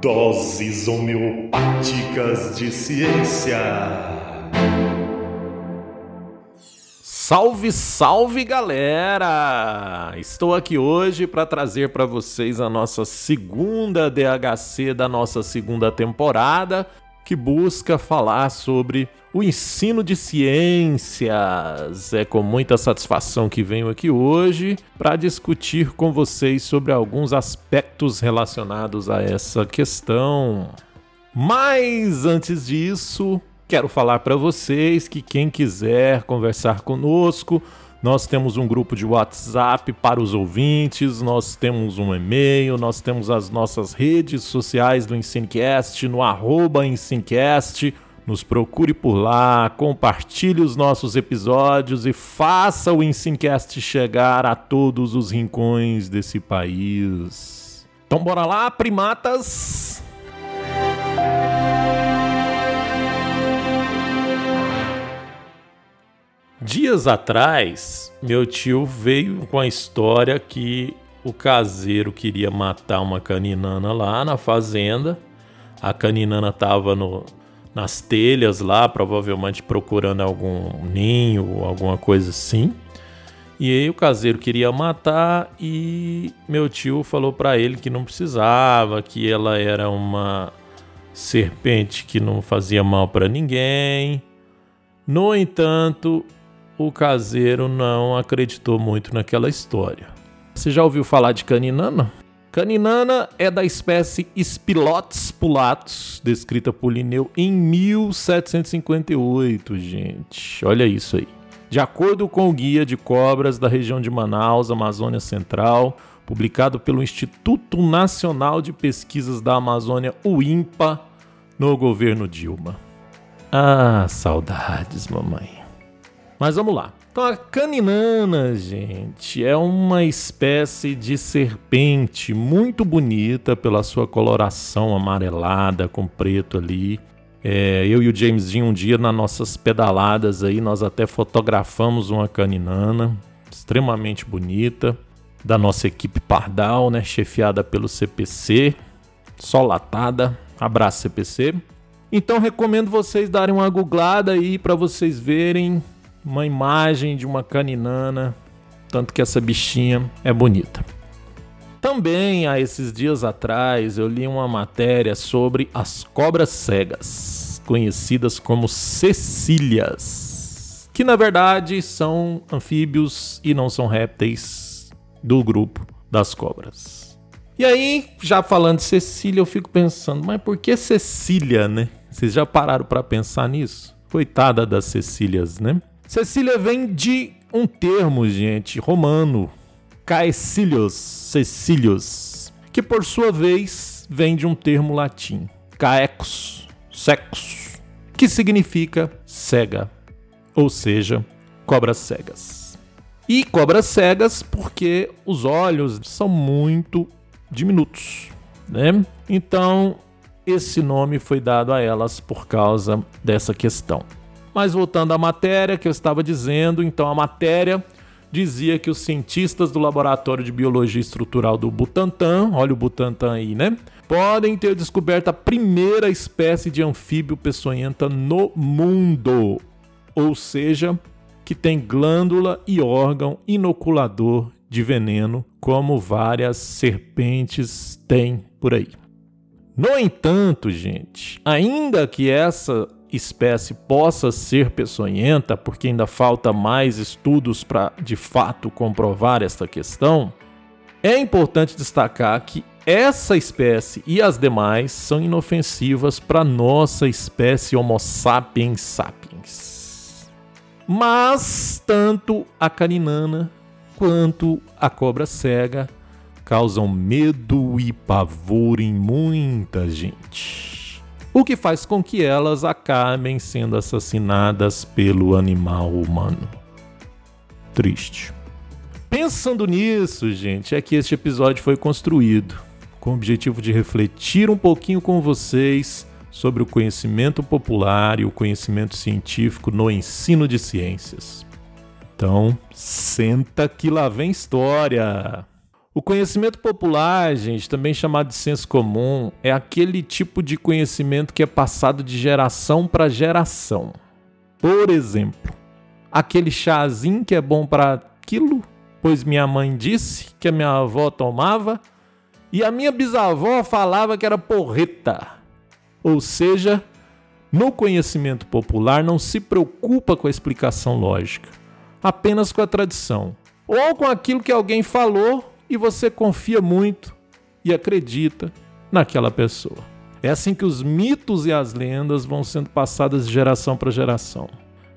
Doses homeopáticas de ciência. Salve, salve galera! Estou aqui hoje para trazer para vocês a nossa segunda DHC da nossa segunda temporada, que busca falar sobre o ensino de ciências. É com muita satisfação que venho aqui hoje para discutir com vocês sobre alguns aspectos relacionados a essa questão. Mas antes disso, quero falar para vocês que quem quiser conversar conosco, nós temos um grupo de WhatsApp para os ouvintes, nós temos um e-mail, nós temos as nossas redes sociais do Ensinecast no arroba Ensinecast nos procure por lá, compartilhe os nossos episódios e faça o Ensinecast chegar a todos os rincões desse país. Então bora lá, primatas! Dias atrás, meu tio veio com a história que o caseiro queria matar uma caninana lá na fazenda. A caninana estava no, nas telhas lá, provavelmente procurando algum ninho, alguma coisa assim. E aí o caseiro queria matar e meu tio falou para ele que não precisava, que ela era uma serpente que não fazia mal para ninguém. No entanto, o caseiro não acreditou muito naquela história. Você já ouviu falar de caninana? Caninana é da espécie Spilotes pulatus, descrita por Linneu em 1758, gente. Olha isso aí. De acordo com o Guia de Cobras da região de Manaus, Amazônia Central, publicado pelo Instituto Nacional de Pesquisas da Amazônia, o INPA, no governo Dilma. Ah, saudades, mamãe. Mas vamos lá. Então a caninana, gente, é uma espécie de serpente muito bonita pela sua coloração amarelada com preto ali. É, eu e o Jamesinho um dia nas nossas pedaladas aí nós até fotografamos uma caninana extremamente bonita da nossa equipe Pardal, né, chefiada pelo CPC, só latada. Abraço CPC. Então recomendo vocês darem uma googlada aí para vocês verem uma imagem de uma caninana, tanto que essa bichinha é bonita. Também há esses dias atrás eu li uma matéria sobre as cobras cegas, conhecidas como cecílias, que na verdade são anfíbios e não são répteis do grupo das cobras. E aí, já falando de Cecília, eu fico pensando, mas por que Cecília, né? Vocês já pararam para pensar nisso? Coitada das Cecílias, né? Cecília vem de um termo, gente, romano, caecilius, cecilius, que por sua vez vem de um termo latim, caecus, sexus, que significa cega, ou seja, cobras cegas. E cobras cegas porque os olhos são muito diminutos, né? Então, esse nome foi dado a elas por causa dessa questão. Mas voltando à matéria que eu estava dizendo, então a matéria dizia que os cientistas do Laboratório de Biologia Estrutural do Butantan, olha o Butantan aí, né? Podem ter descoberto a primeira espécie de anfíbio peçonhenta no mundo. Ou seja, que tem glândula e órgão inoculador de veneno, como várias serpentes têm por aí. No entanto, gente, ainda que essa espécie possa ser peçonhenta, porque ainda falta mais estudos para de fato comprovar esta questão, é importante destacar que essa espécie e as demais são inofensivas para nossa espécie Homo sapiens sapiens. Mas tanto a caninana quanto a cobra cega causam medo e pavor em muita gente o que faz com que elas acabem sendo assassinadas pelo animal humano. Triste. Pensando nisso, gente, é que este episódio foi construído com o objetivo de refletir um pouquinho com vocês sobre o conhecimento popular e o conhecimento científico no ensino de ciências. Então, senta que lá vem história! O conhecimento popular, gente, também chamado de senso comum, é aquele tipo de conhecimento que é passado de geração para geração. Por exemplo, aquele chazinho que é bom para aquilo, pois minha mãe disse que a minha avó tomava e a minha bisavó falava que era porreta. Ou seja, no conhecimento popular não se preocupa com a explicação lógica, apenas com a tradição, ou com aquilo que alguém falou e você confia muito e acredita naquela pessoa. É assim que os mitos e as lendas vão sendo passadas de geração para geração.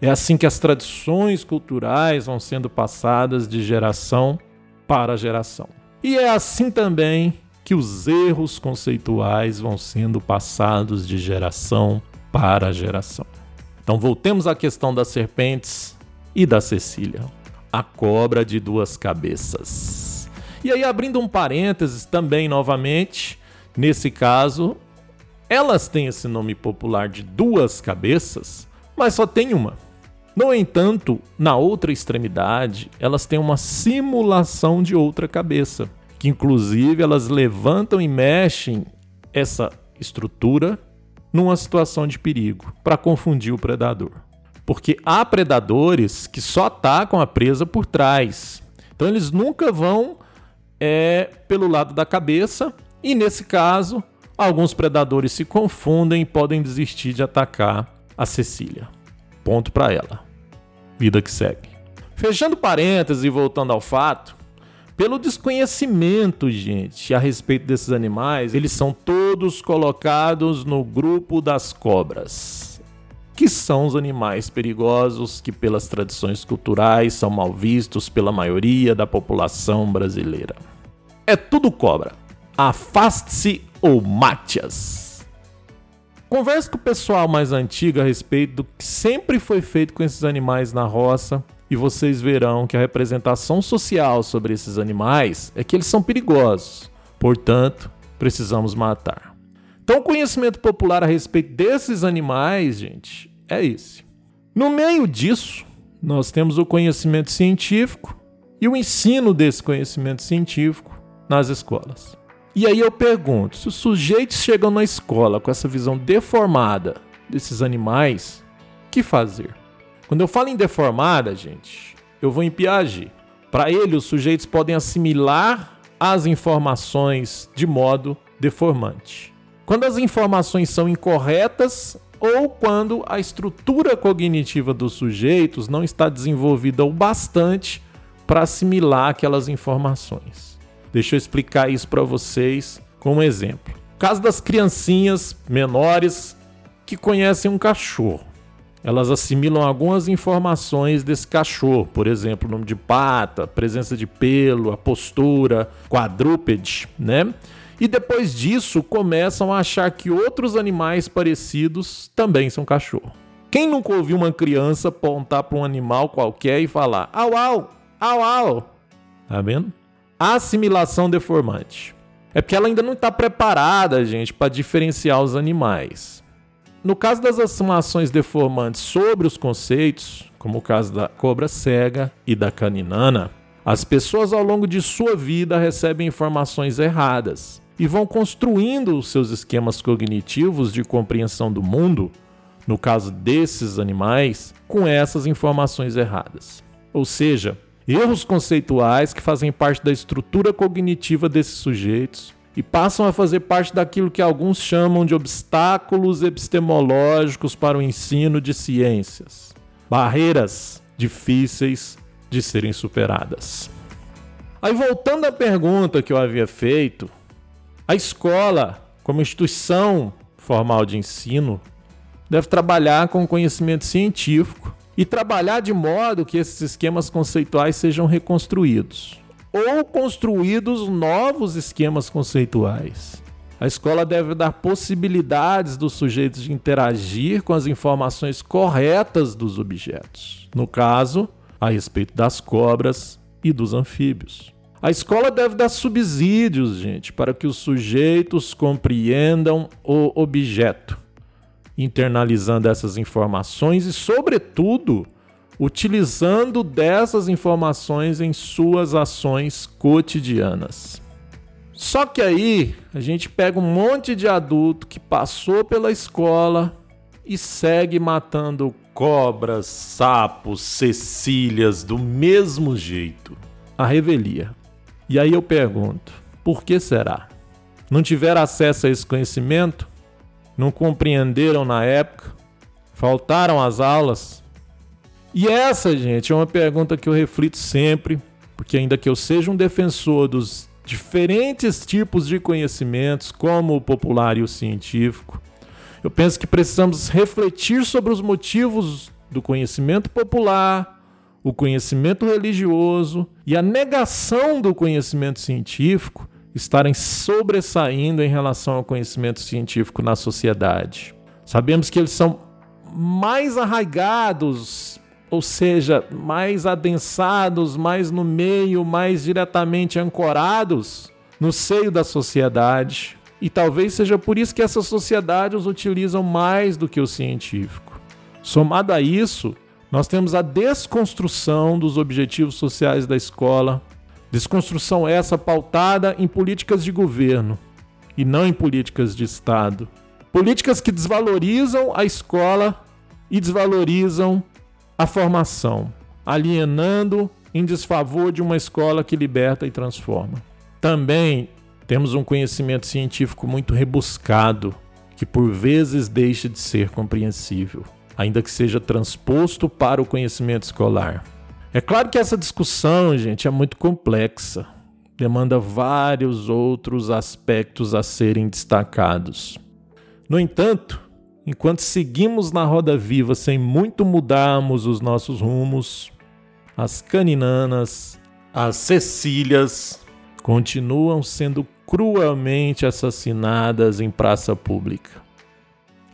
É assim que as tradições culturais vão sendo passadas de geração para geração. E é assim também que os erros conceituais vão sendo passados de geração para geração. Então voltemos à questão das serpentes e da Cecília, a cobra de duas cabeças. E aí, abrindo um parênteses também novamente, nesse caso, elas têm esse nome popular de duas cabeças, mas só tem uma. No entanto, na outra extremidade, elas têm uma simulação de outra cabeça, que inclusive elas levantam e mexem essa estrutura numa situação de perigo, para confundir o predador. Porque há predadores que só atacam a presa por trás. Então eles nunca vão é pelo lado da cabeça, e nesse caso, alguns predadores se confundem e podem desistir de atacar a Cecília. Ponto para ela. Vida que segue. Fechando parênteses e voltando ao fato, pelo desconhecimento, gente, a respeito desses animais, eles são todos colocados no grupo das cobras, que são os animais perigosos que, pelas tradições culturais, são mal vistos pela maioria da população brasileira. É tudo cobra. Afaste-se ou mate-as. Converse com o pessoal mais antigo a respeito do que sempre foi feito com esses animais na roça e vocês verão que a representação social sobre esses animais é que eles são perigosos. Portanto, precisamos matar. Então, o conhecimento popular a respeito desses animais, gente, é esse. No meio disso, nós temos o conhecimento científico e o ensino desse conhecimento científico nas escolas. E aí eu pergunto: se os sujeitos chegam na escola com essa visão deformada desses animais, que fazer? Quando eu falo em deformada, gente, eu vou em Piaget. Para ele, os sujeitos podem assimilar as informações de modo deformante. Quando as informações são incorretas ou quando a estrutura cognitiva dos sujeitos não está desenvolvida o bastante para assimilar aquelas informações. Deixa eu explicar isso para vocês com um exemplo. Caso das criancinhas menores que conhecem um cachorro. Elas assimilam algumas informações desse cachorro, por exemplo, nome de pata, presença de pelo, a postura, quadrúpede, né? E depois disso começam a achar que outros animais parecidos também são cachorro. Quem nunca ouviu uma criança apontar para um animal qualquer e falar au au, au au? Tá vendo? assimilação deformante. É porque ela ainda não está preparada, gente, para diferenciar os animais. No caso das assimilações deformantes sobre os conceitos, como o caso da cobra cega e da caninana, as pessoas ao longo de sua vida recebem informações erradas e vão construindo os seus esquemas cognitivos de compreensão do mundo, no caso desses animais, com essas informações erradas. Ou seja, erros conceituais que fazem parte da estrutura cognitiva desses sujeitos e passam a fazer parte daquilo que alguns chamam de obstáculos epistemológicos para o ensino de ciências, barreiras difíceis de serem superadas. Aí, voltando à pergunta que eu havia feito, a escola, como instituição formal de ensino, deve trabalhar com conhecimento científico e trabalhar de modo que esses esquemas conceituais sejam reconstruídos ou construídos novos esquemas conceituais. A escola deve dar possibilidades dos sujeitos de interagir com as informações corretas dos objetos, no caso, a respeito das cobras e dos anfíbios. A escola deve dar subsídios, gente, para que os sujeitos compreendam o objeto internalizando essas informações e, sobretudo, utilizando dessas informações em suas ações cotidianas. Só que aí a gente pega um monte de adulto que passou pela escola e segue matando cobras, sapos, cecílias do mesmo jeito. A revelia. E aí eu pergunto: por que será? Não tiveram acesso a esse conhecimento? Não compreenderam na época? Faltaram as aulas? E essa, gente, é uma pergunta que eu reflito sempre, porque ainda que eu seja um defensor dos diferentes tipos de conhecimentos, como o popular e o científico, eu penso que precisamos refletir sobre os motivos do conhecimento popular, o conhecimento religioso e a negação do conhecimento científico estarem sobressaindo em relação ao conhecimento científico na sociedade. Sabemos que eles são mais arraigados ou seja, mais adensados, mais no meio, mais diretamente ancorados no seio da sociedade. E talvez seja por isso que essa sociedade os utilizam mais do que o científico. Somado a isso, nós temos a desconstrução dos objetivos sociais da escola, desconstrução essa pautada em políticas de governo e não em políticas de Estado. Políticas que desvalorizam a escola e desvalorizam a formação, alienando em desfavor de uma escola que liberta e transforma. Também temos um conhecimento científico muito rebuscado, que por vezes deixa de ser compreensível, ainda que seja transposto para o conhecimento escolar. É claro que essa discussão, gente, é muito complexa, demanda vários outros aspectos a serem destacados. No entanto, Enquanto seguimos na roda viva sem muito mudarmos os nossos rumos, as caninanas, as cecílias continuam sendo cruelmente assassinadas em praça pública.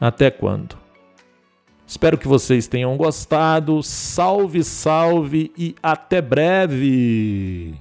Até quando? Espero que vocês tenham gostado. Salve, salve e até breve!